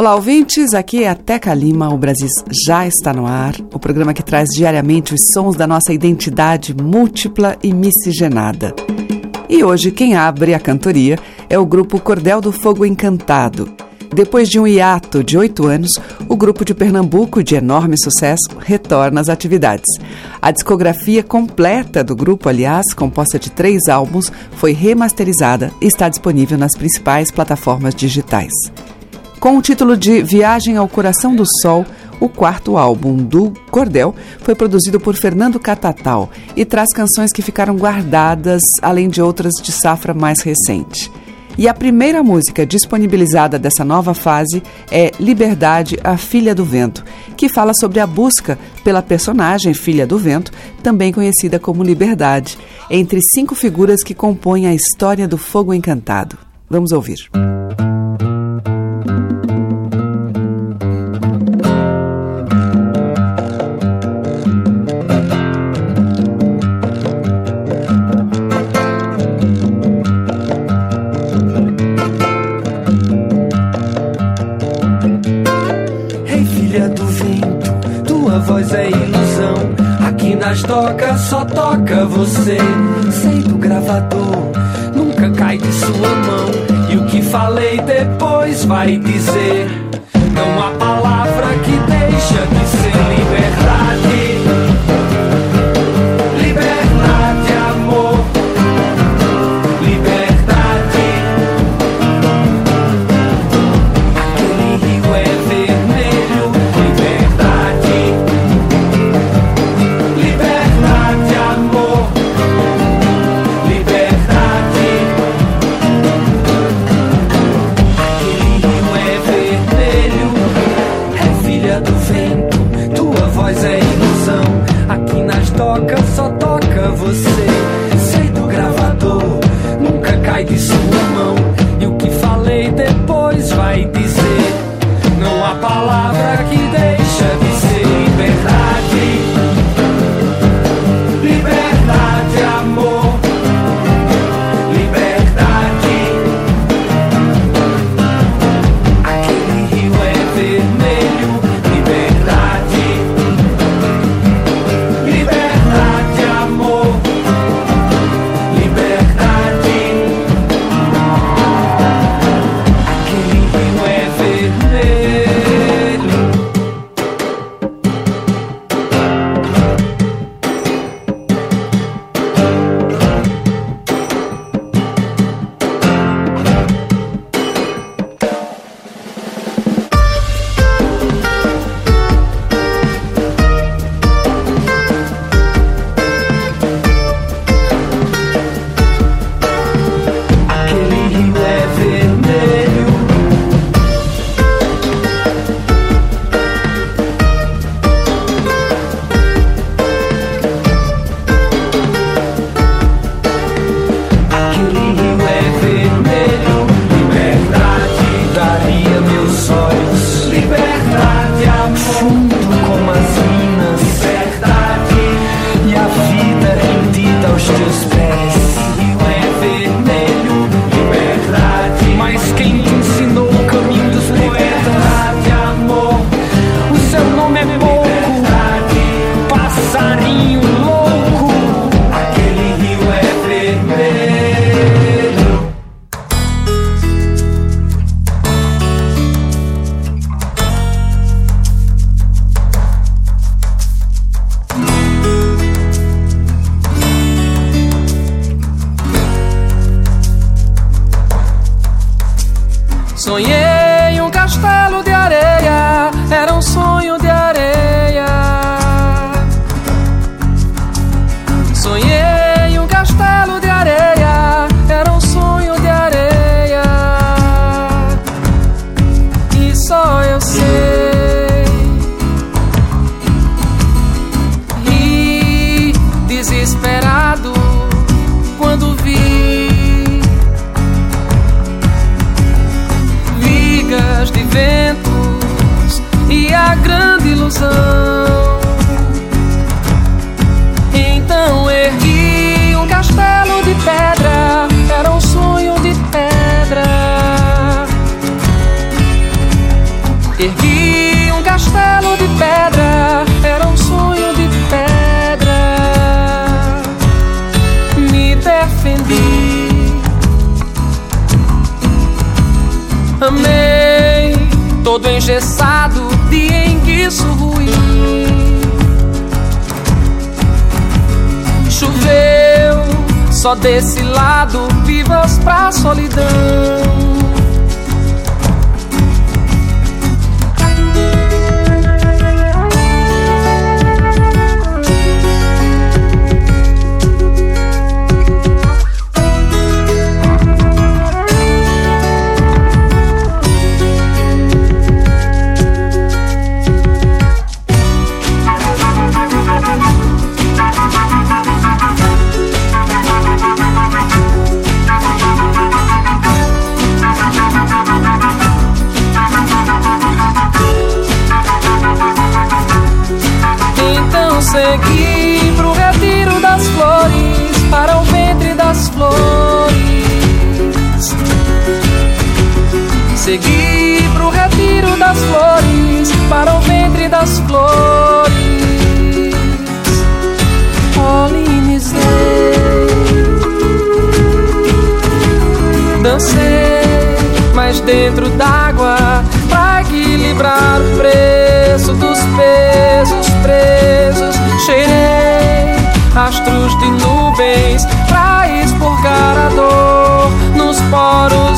Olá, ouvintes. Aqui é a Teca Lima. O Brasil já está no ar. O programa que traz diariamente os sons da nossa identidade múltipla e miscigenada. E hoje quem abre a cantoria é o grupo Cordel do Fogo Encantado. Depois de um hiato de oito anos, o grupo de Pernambuco, de enorme sucesso, retorna às atividades. A discografia completa do grupo, aliás, composta de três álbuns, foi remasterizada e está disponível nas principais plataformas digitais. Com o título de Viagem ao Coração do Sol, o quarto álbum do Cordel foi produzido por Fernando Catatal e traz canções que ficaram guardadas, além de outras de safra mais recente. E a primeira música disponibilizada dessa nova fase é Liberdade, a Filha do Vento, que fala sobre a busca pela personagem Filha do Vento, também conhecida como Liberdade, entre cinco figuras que compõem a história do Fogo Encantado. Vamos ouvir. Música nas toca, só toca você. Sei do gravador, nunca cai de sua mão. E o que falei depois vai dizer. Não há palavra que deixa de ser liberdade. Engessado de enguiço ruim. Choveu, só desse lado, vivas pra solidão. Das flores, para o ventre das flores. Polinizei, dancei, mas dentro d'água, pra equilibrar o preço dos pesos presos. Cheirei rastros de nuvens pra expurgar a dor nos poros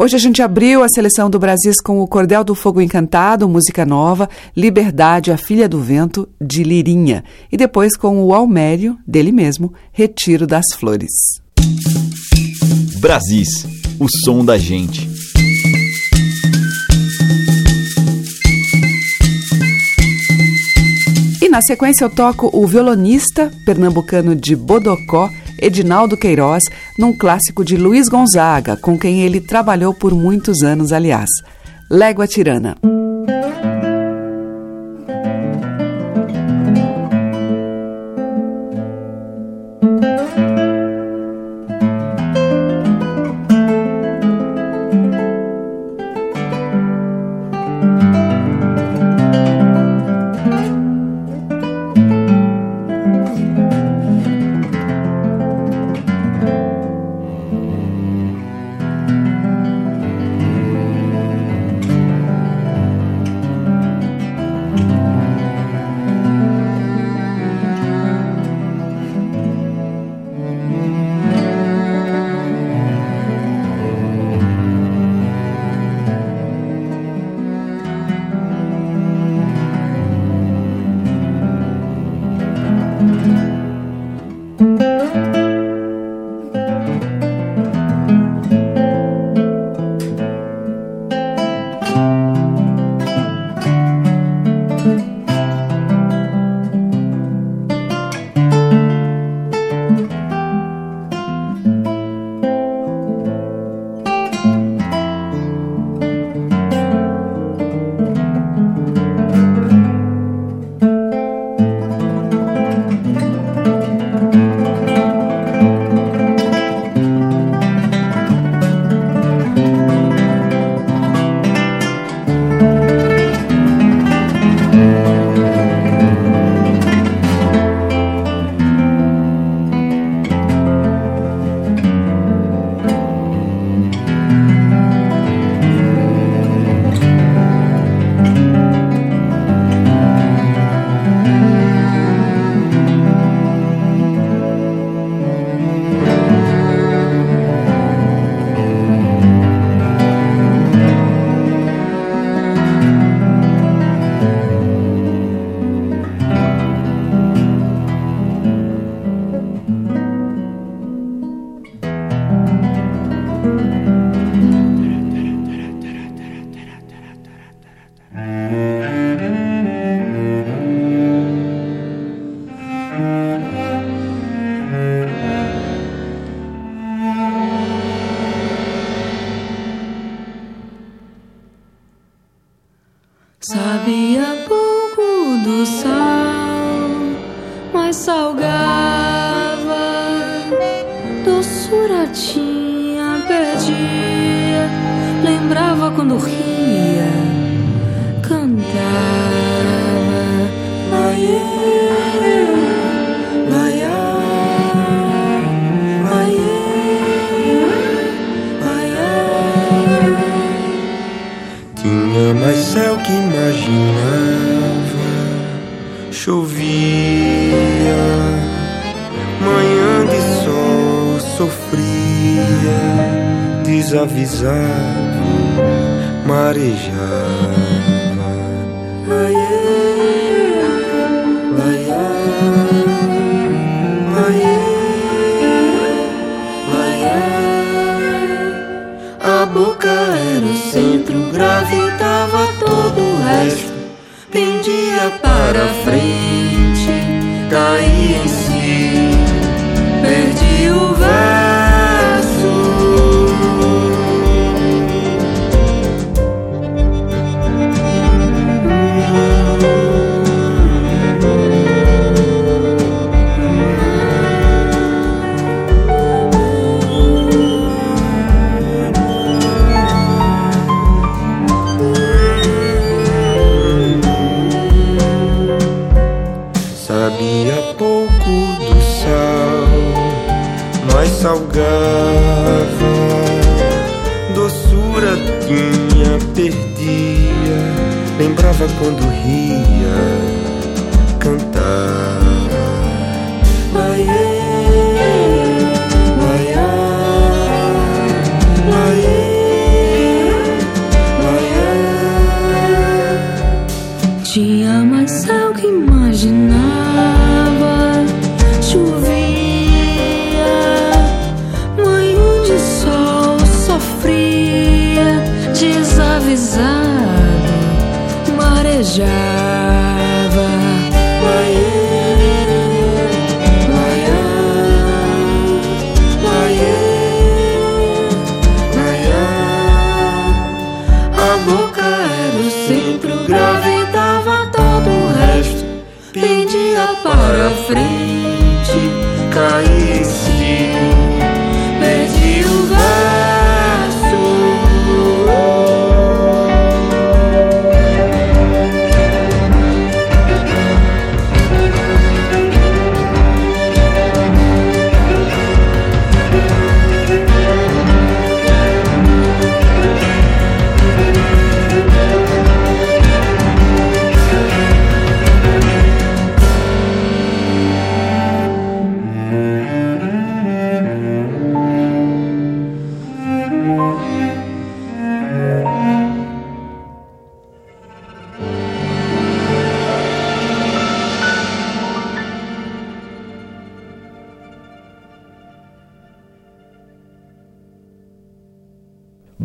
Hoje a gente abriu a seleção do Brasis com o Cordel do Fogo Encantado, música nova, Liberdade, a Filha do Vento, de Lirinha, e depois com o Almério, dele mesmo, Retiro das Flores. Brasis, o som da gente. E na sequência eu toco o violonista pernambucano de Bodocó, Edinaldo Queiroz, num clássico de Luiz Gonzaga, com quem ele trabalhou por muitos anos, aliás. Légua Tirana.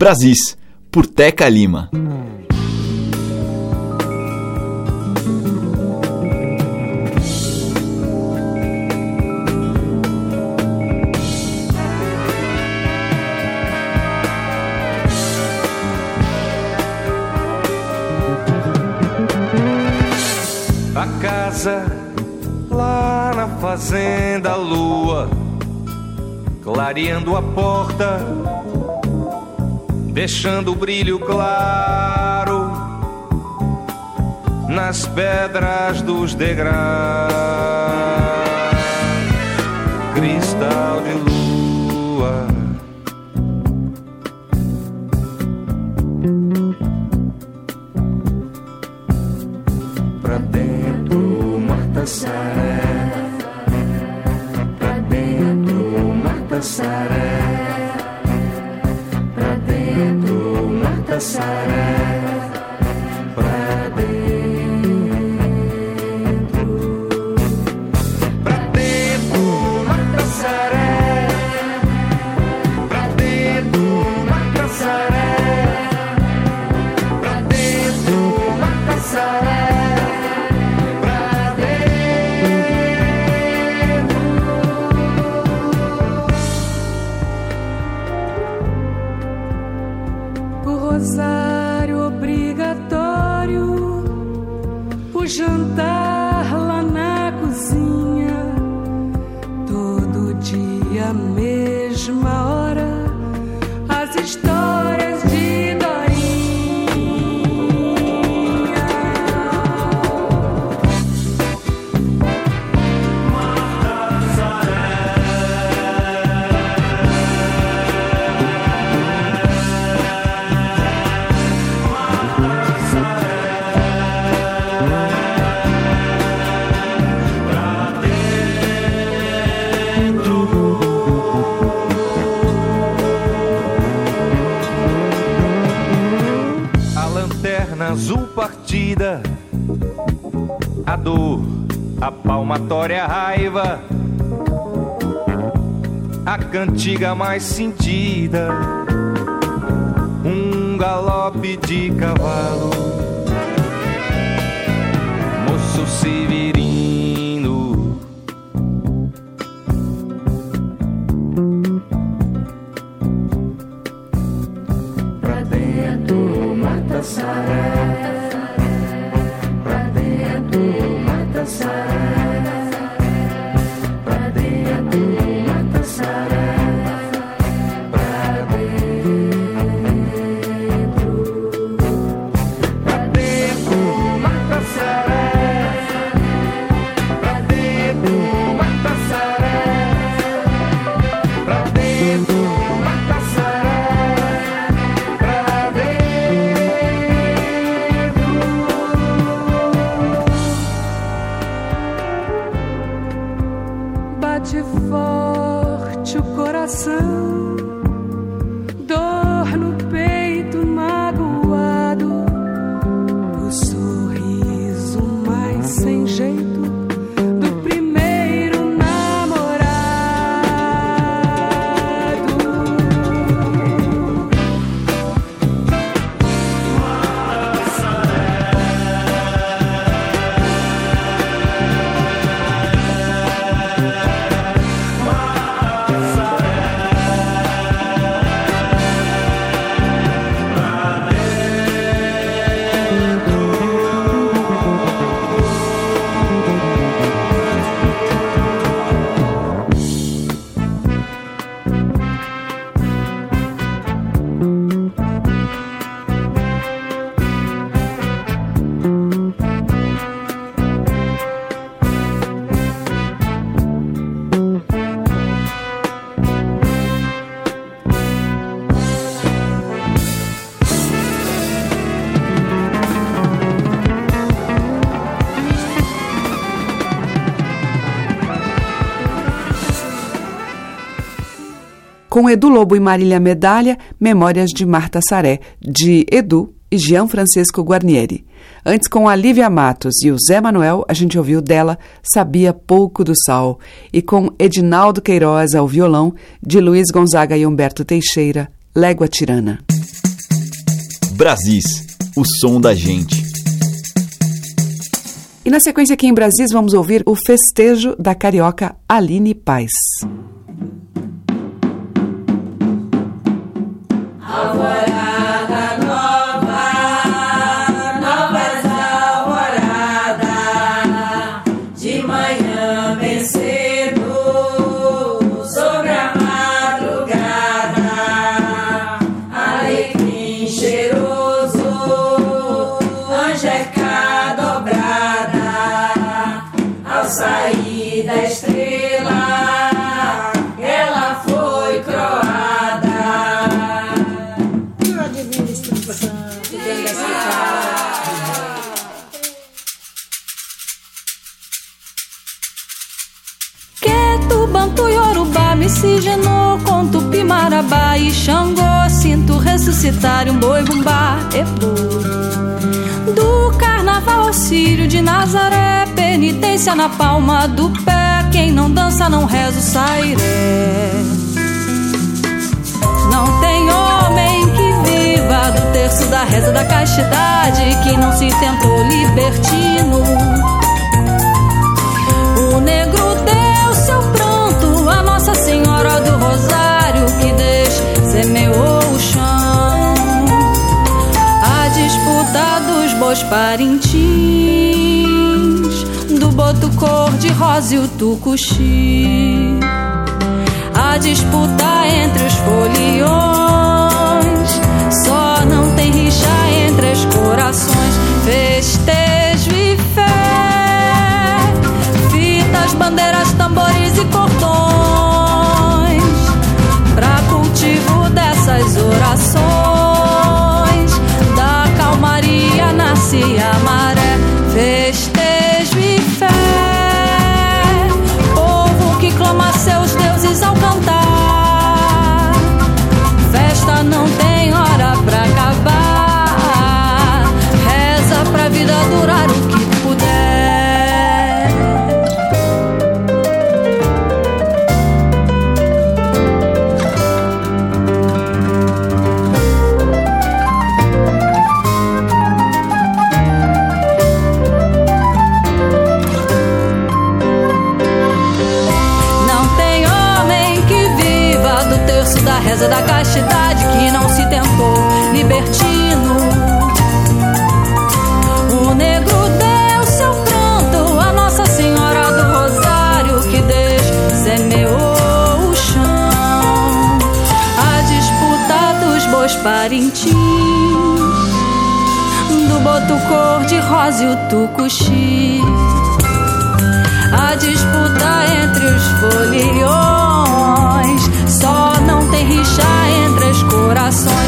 Brasis, por Teca Lima. A casa lá na fazenda, a lua clareando a porta deixando o brilho claro nas pedras dos degraus. Cristal de lua. Pra dentro, Marta Sara. Pra dentro, Marta Sara. pasará. A cantiga mais sentida, um galope de cavalo, Com Edu Lobo e Marília Medalha, Memórias de Marta Saré, de Edu e Jean Francisco Guarnieri. Antes, com a Lívia Matos e o Zé Manuel, a gente ouviu dela Sabia Pouco do Sal. E com Edinaldo Queiroz ao violão, de Luiz Gonzaga e Humberto Teixeira, Légua Tirana. Brasis, o som da gente. E na sequência aqui em Brasis vamos ouvir o festejo da carioca Aline Paz. Yorubá, miscigenou com Tupi, Marabá e Xangô. Sinto ressuscitar um boi bumbá, ebô. Do carnaval ao Sírio de Nazaré, penitência na palma do pé. Quem não dança não reza o sairé. Não tem homem que viva do terço da reza da castidade que não se tentou libertino. O negro deu dos Parintins, do boto cor-de-rosa e o tucuxi. A disputa entre os foliões, só não tem rixa entre os corações. Festejo e fé, fitas, bandeiras, tambores e cordões. Pra cultivo dessas orações, do boto cor-de-rosa e o tucuxi. A disputa entre os foliões Só não tem rixa entre os corações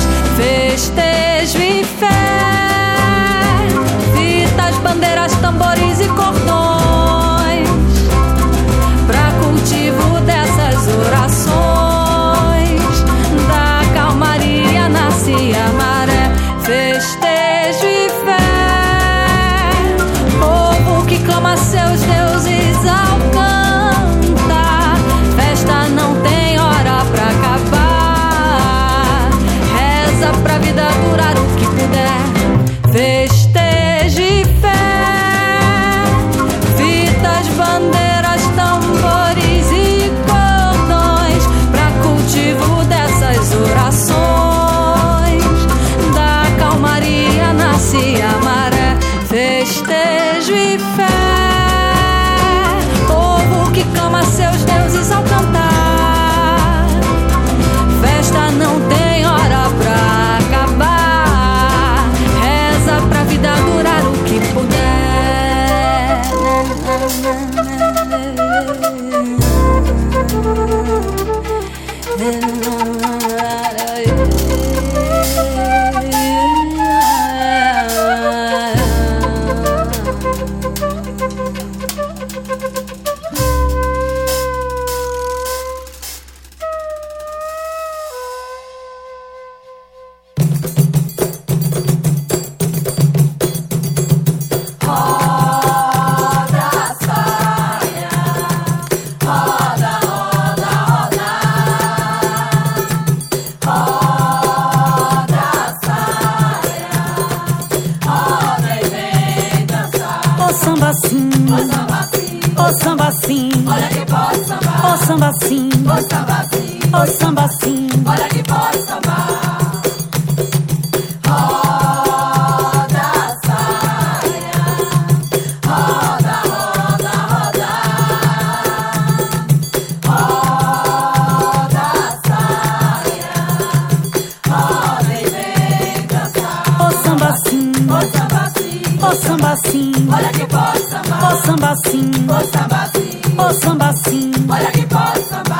samba sim, ô samba sim, olha que pode. Ô samba sim, ô samba sim, ô samba sim, olha que pode sambar. Ô samba sim, ô samba sim, ô samba sim, olha que pode sambar.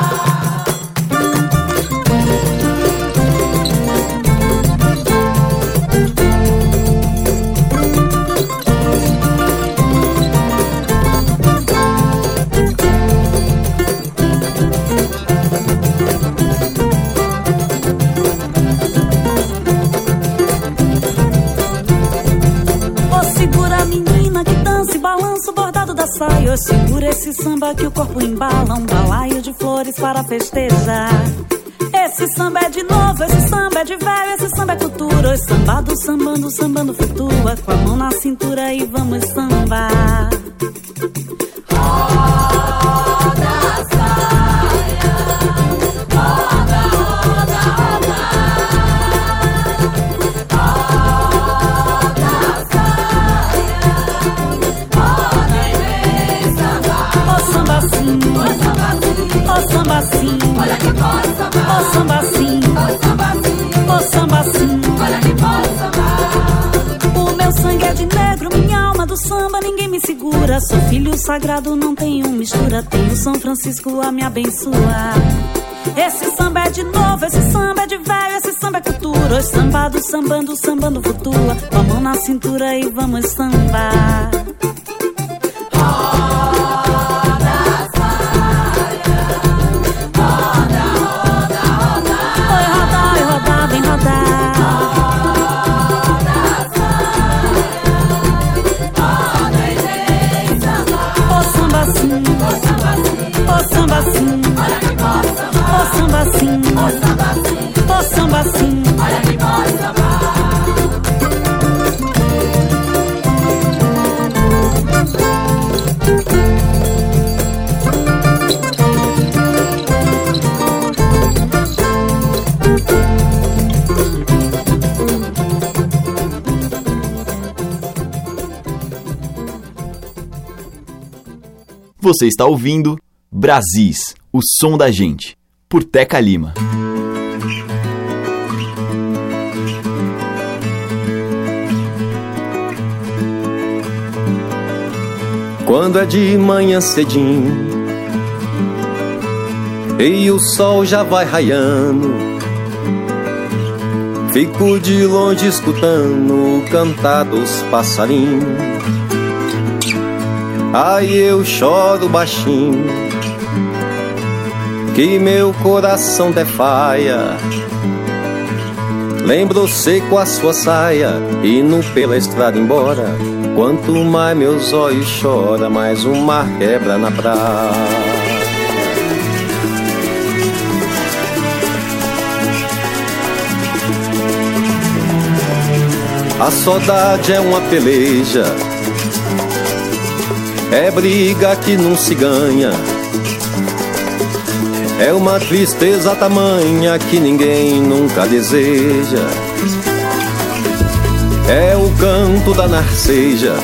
Esse samba que o corpo embala. Um balaio de flores para festejar. Esse samba é de novo, esse samba é de velho, esse samba é cultura. Oi, sambado, sambando, sambando flutua. Com a mão na cintura e vamos sambar. Ô samba sim, ô samba sim, ô samba sim. Olha que bom samba. O meu sangue é de negro, minha alma do samba, ninguém me segura. Sou filho sagrado, não tenho mistura. Tenho São Francisco a me abençoar. Esse samba é de novo, esse samba é de velho, esse samba é cultura. Os sambados sambando, sambando flutua. Com a mão na cintura e vamos sambar. Você está ouvindo Brasis, o som da gente, por Teca Lima. Quando é de manhã cedinho e o sol já vai raiando, fico de longe escutando o cantar dos passarinhos. Aí eu choro baixinho, que meu coração defaia. Lembro-se com a sua saia, indo pela estrada embora. Quanto mais meus olhos choram, mais o mar quebra na praia. A saudade é uma peleja, é briga que não se ganha. É uma tristeza tamanha que ninguém nunca deseja. É o canto da narceja,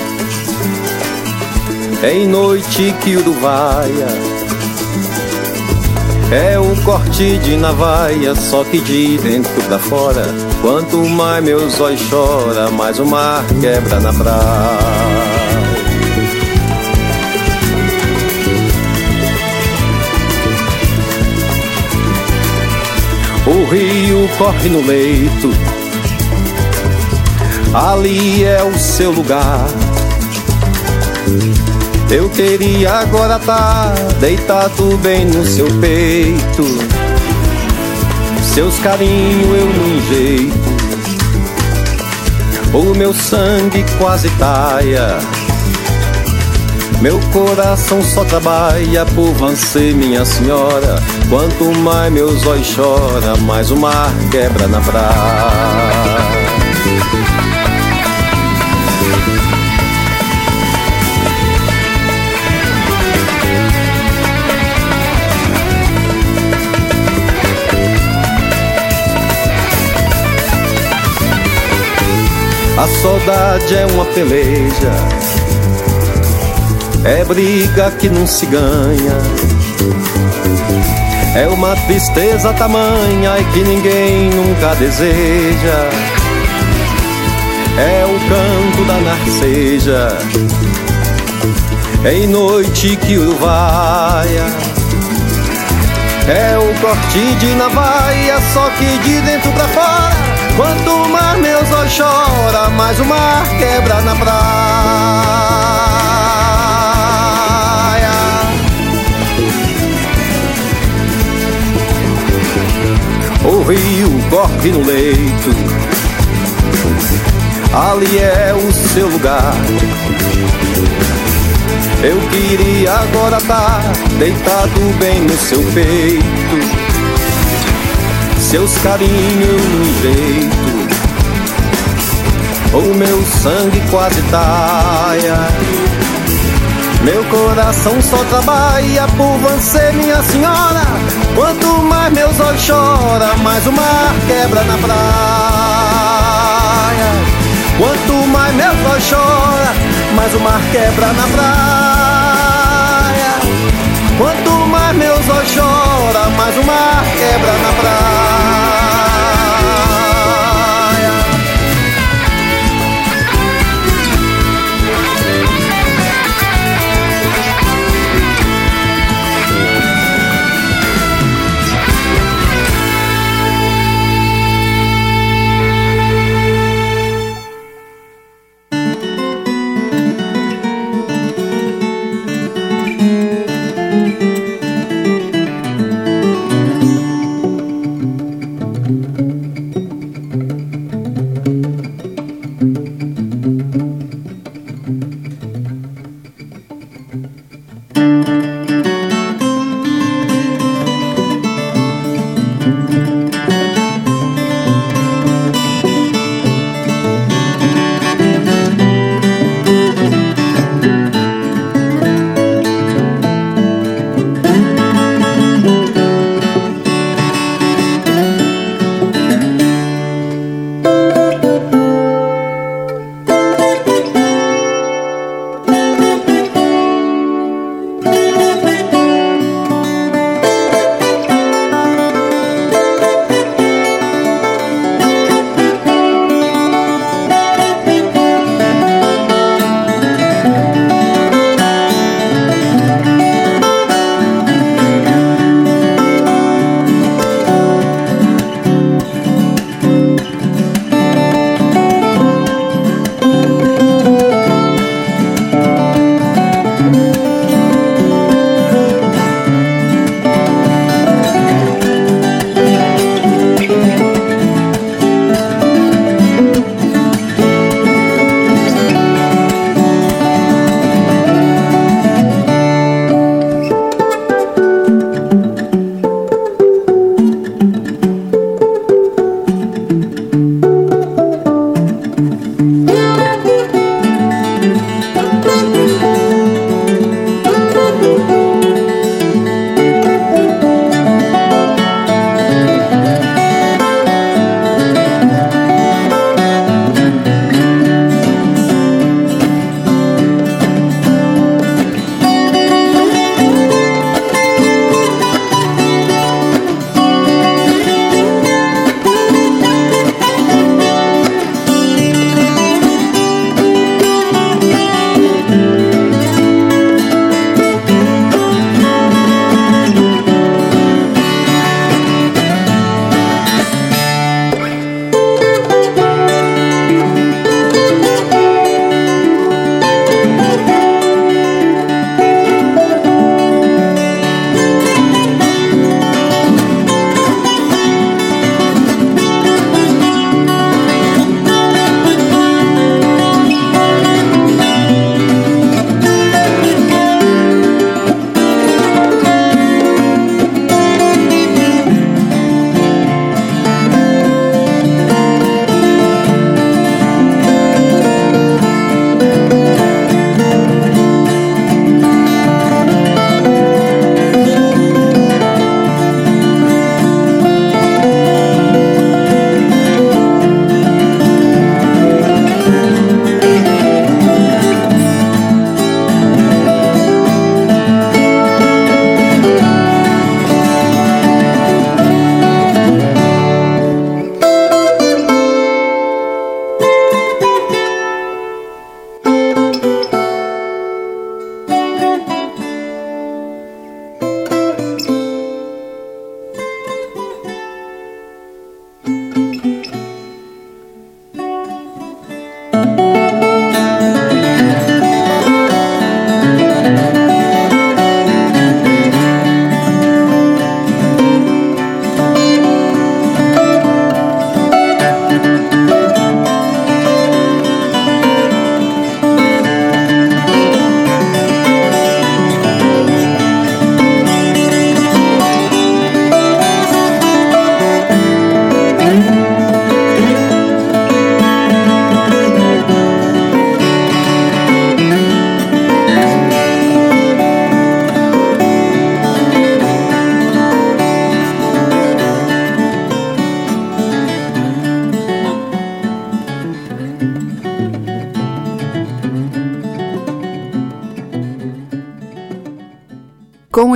é em noite que uruvaia. É o corte de navaia, só que de dentro pra fora. Quanto mais meus olhos choram, mais o mar quebra na praia. O rio corre no leito, ali é o seu lugar. Eu queria agora estar deitado bem no seu peito. Seus carinhos eu não enjeito. O meu sangue quase taia. Meu coração só trabalha por você, minha senhora. Quanto mais meus olhos choram, mais o mar quebra na praia. A saudade é uma peleja, é briga que não se ganha. É uma tristeza tamanha e que ninguém nunca deseja. É o canto da narceja, é em noite que uruvaia. É o corte de navaia, só que de dentro pra fora. Quanto mais meus olhos choram, mais o mar quebra na praia. O rio corre no leito, ali é o seu lugar. Eu queria agora estar deitado bem no seu peito. Seus carinhos no jeito, o meu sangue quase taia. Meu coração só trabalha por você, minha senhora. Quanto mais meus olhos choram, mais o mar quebra na praia. Quanto mais meus olhos choram, mais o mar quebra na praia. Quanto mais meus olhos choram, mais o mar quebra na praia.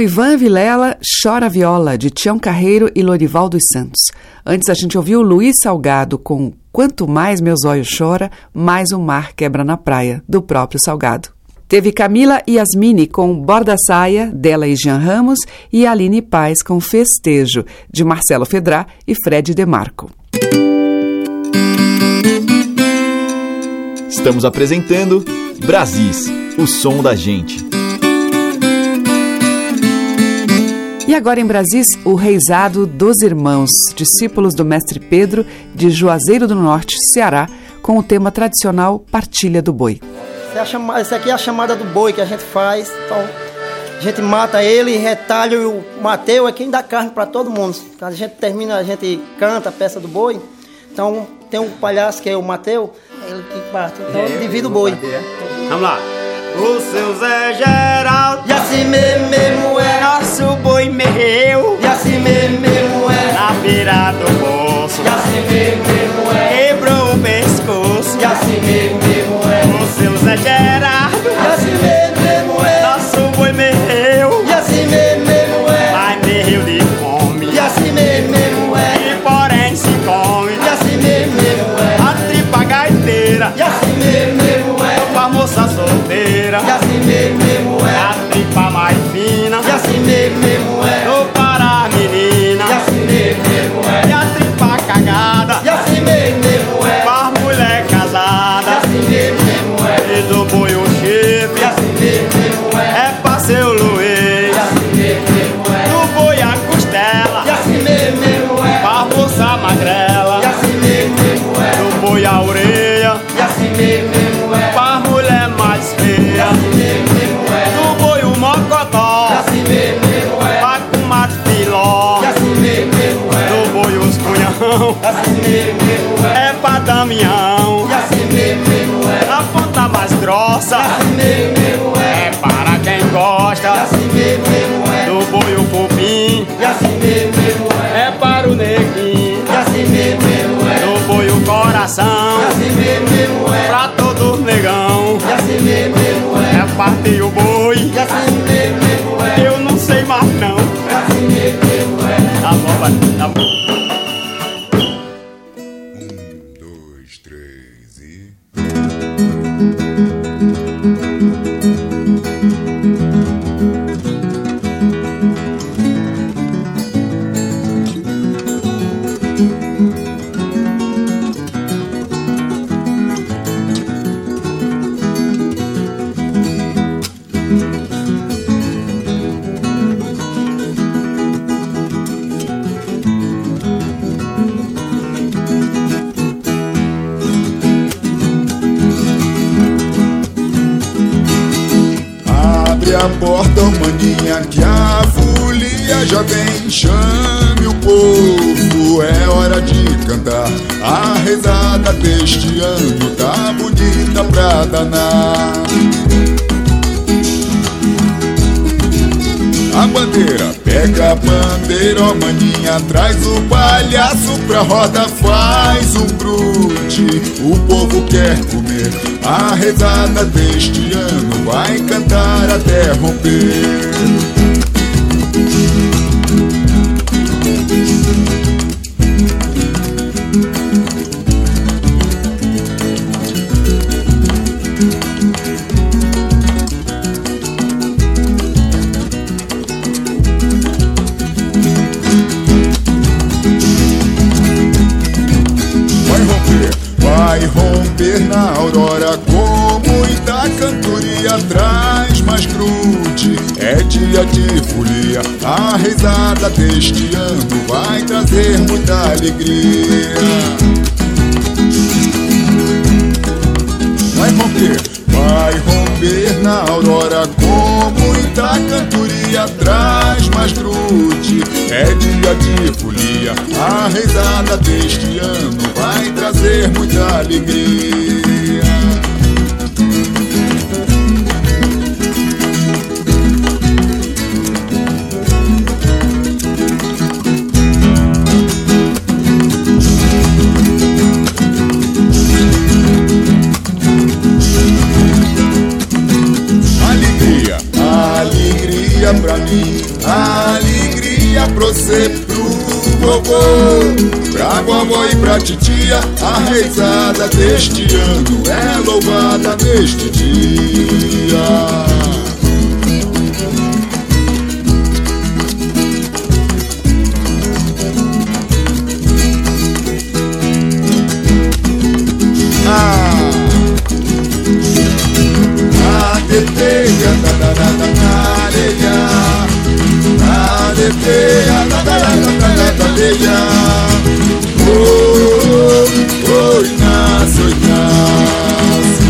Ivan Vilela, Chora Viola, de Tião Carreiro e Lorival dos Santos. Antes a gente ouviu Luiz Salgado com Quanto mais meus olhos chora, mais o mar quebra na praia, do próprio Salgado. Teve Camila Yasmini com Borda Saia, dela e Jean Ramos, e Aline Paz com Festejo, de Marcelo Fedrá e Fred Demarco. Estamos apresentando Brasis, o som da gente. E agora em Brasis, o Reisado dos Irmãos, discípulos do Mestre Pedro de Juazeiro do Norte, Ceará, com o tema tradicional Partilha do Boi. Essa aqui é a chamada do boi que a gente faz. Então, a gente mata ele, retalha o Mateu é quem dá carne para todo mundo. Quando a gente termina, a gente canta a peça do boi. Então, tem um palhaço que é o Mateu, é ele que parte. Então, É, divide o boi. Vamos lá. O seu Zé Geraldo E assim mesmo, mesmo é. Nosso boi morreu E assim mesmo, mesmo é. Na beira do poço E assim mesmo, mesmo é. Quebrou o pescoço E assim mesmo, mesmo é. O seu Zé Geraldo É. Para quem gosta. Do boi o cupim é. Para o neguinho. Do boi o coração. Pra todos negão é. Partir o boi. Eu não sei mais não. Tá bom, pai, tá bom a rezada deste A risada deste ano vai trazer muita alegria. Vai romper, vai romper na aurora com muita cantoria. Traz mais grude, é dia de folia. A risada deste ano vai trazer muita alegria. Alegria pro cê, pro vovô, pra vovó e pra titia. A reizada deste ano é louvada neste dia. Ah. da da da a teteia da da da da da da da areia. Oh, oh, Inácio, Inácio.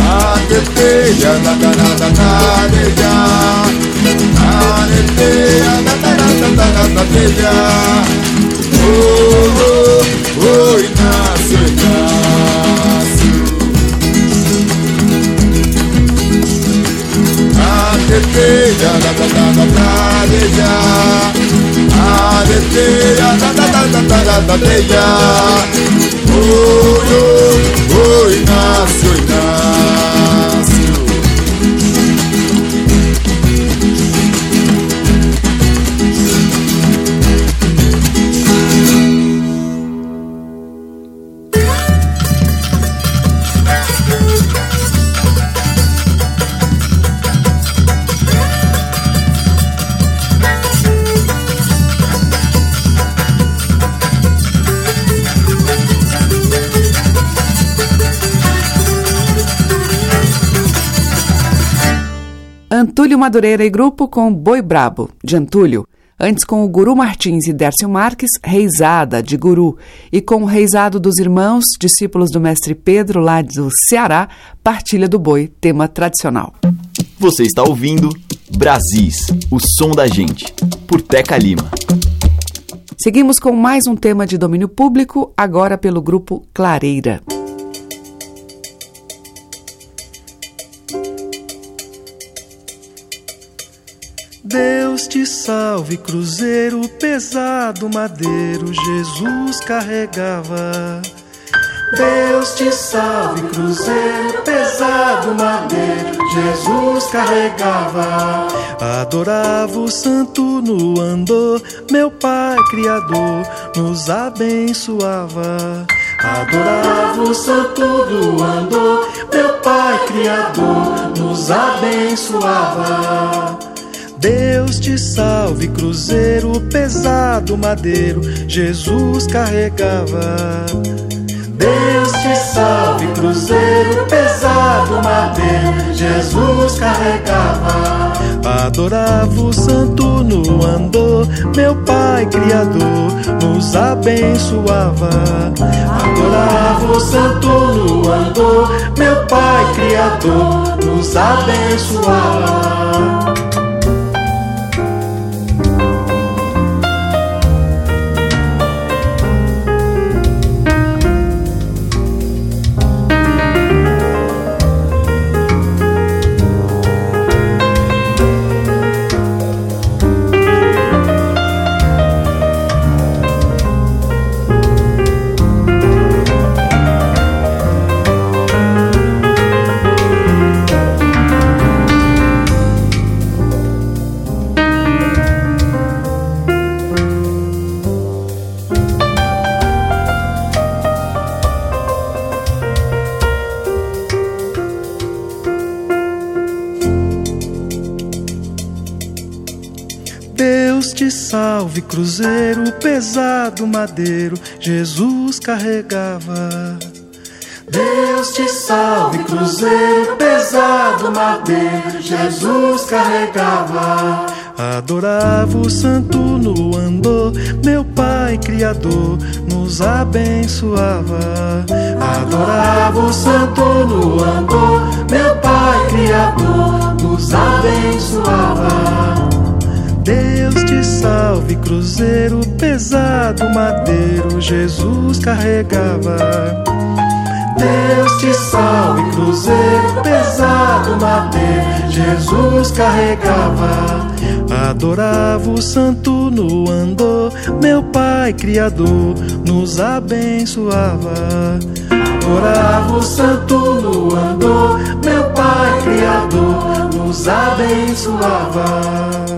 A da da da areia, a teteia da da da da. Oh, oh, Madureira e grupo com Boi Brabo, de Antúlio. Antes com o Guru Martins e Dércio Marques, Reisada, de Guru. E com o Reisado dos Irmãos, discípulos do mestre Pedro, lá do Ceará, Partilha do Boi, tema tradicional. Você está ouvindo Brasis, o som da gente, por Teca Lima. Seguimos com mais um tema de domínio público, agora pelo grupo Clareira. Deus te salve, cruzeiro pesado, madeiro, Jesus carregava. Deus te salve, cruzeiro pesado, madeiro, Jesus carregava. Adorava o santo no andor, meu Pai Criador nos abençoava. Adorava o santo do andor, meu Pai Criador nos abençoava. Deus te salve, cruzeiro pesado, madeiro, Jesus carregava. Deus te salve, cruzeiro pesado, madeiro, Jesus carregava. Adorava o santo no andor, meu Pai Criador nos abençoava. Adorava o santo no andor, meu Pai Criador nos abençoava. Cruzeiro pesado, madeiro, Jesus carregava. Deus te salve, cruzeiro pesado, madeiro, Jesus carregava. Adorava o santo no andor, meu Pai Criador nos abençoava. Adorava o santo no andor, meu Pai Criador nos abençoava. Deus te salve, cruzeiro pesado, madeiro, Jesus carregava. Deus te salve, cruzeiro pesado, madeiro, Jesus carregava. Adorava o santo no andor, meu Pai Criador nos abençoava. Adorava o santo no andor, meu Pai Criador nos abençoava.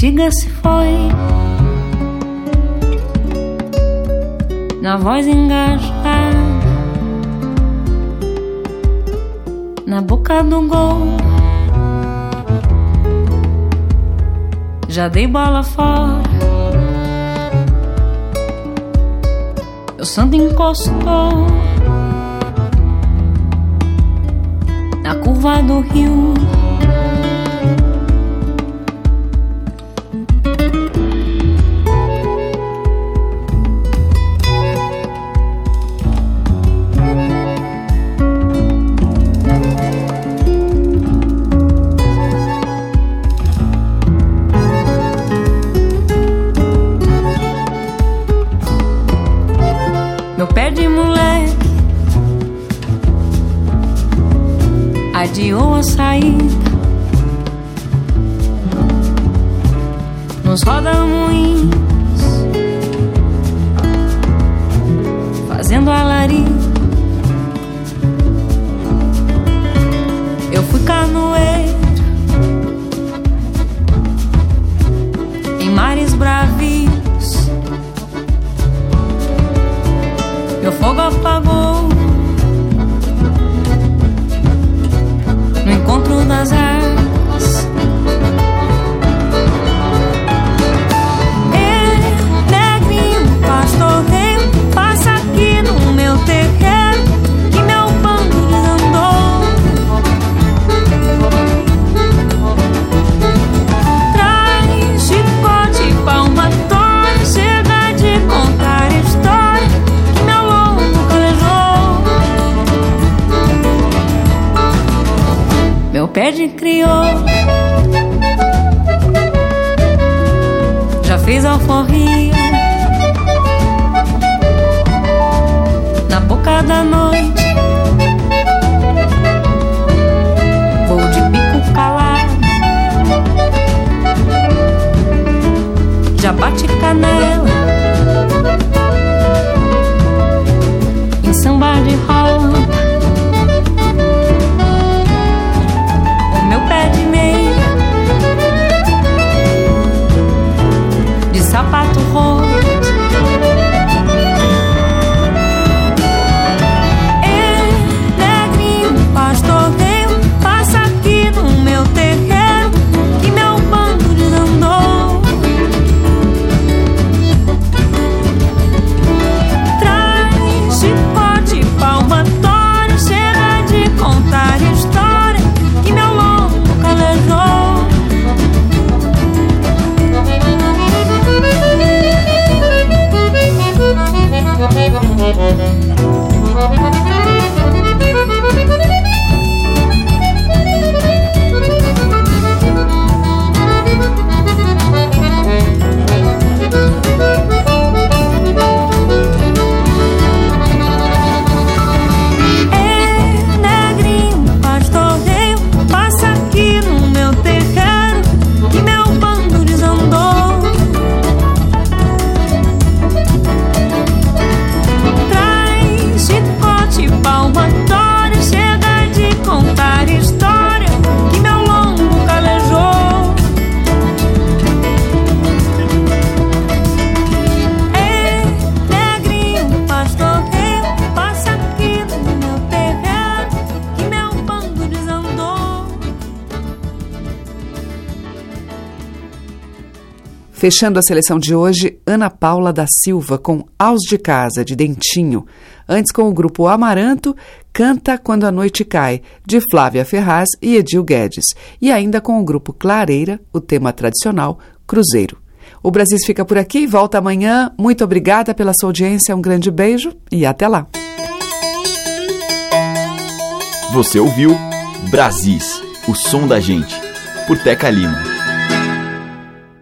diga se foi. Na voz engasgada, na boca do gol. Já dei bola fora. O santo encostou na curva do rio. Nos roda-moinhos, fazendo alarido. Eu fui canoeiro em mares bravios. Meu fogo apagou no encontro das águas. Meu pé de crioulo já fez alforria na boca da noite. Vou de bico calado, já bate canela Fechando a seleção de hoje, Ana Paula da Silva com Aos de Casa, de Dentinho. Antes, com o grupo Amaranto, Canta Quando a Noite Cai, de Flávia Ferraz e Edil Guedes. E ainda com o grupo Clareira, o tema tradicional, Cruzeiro. O Brasil fica por aqui, volta amanhã. Muito obrigada pela sua audiência, um grande beijo e até lá. Você ouviu Brasis, o som da gente, por Teca Lima.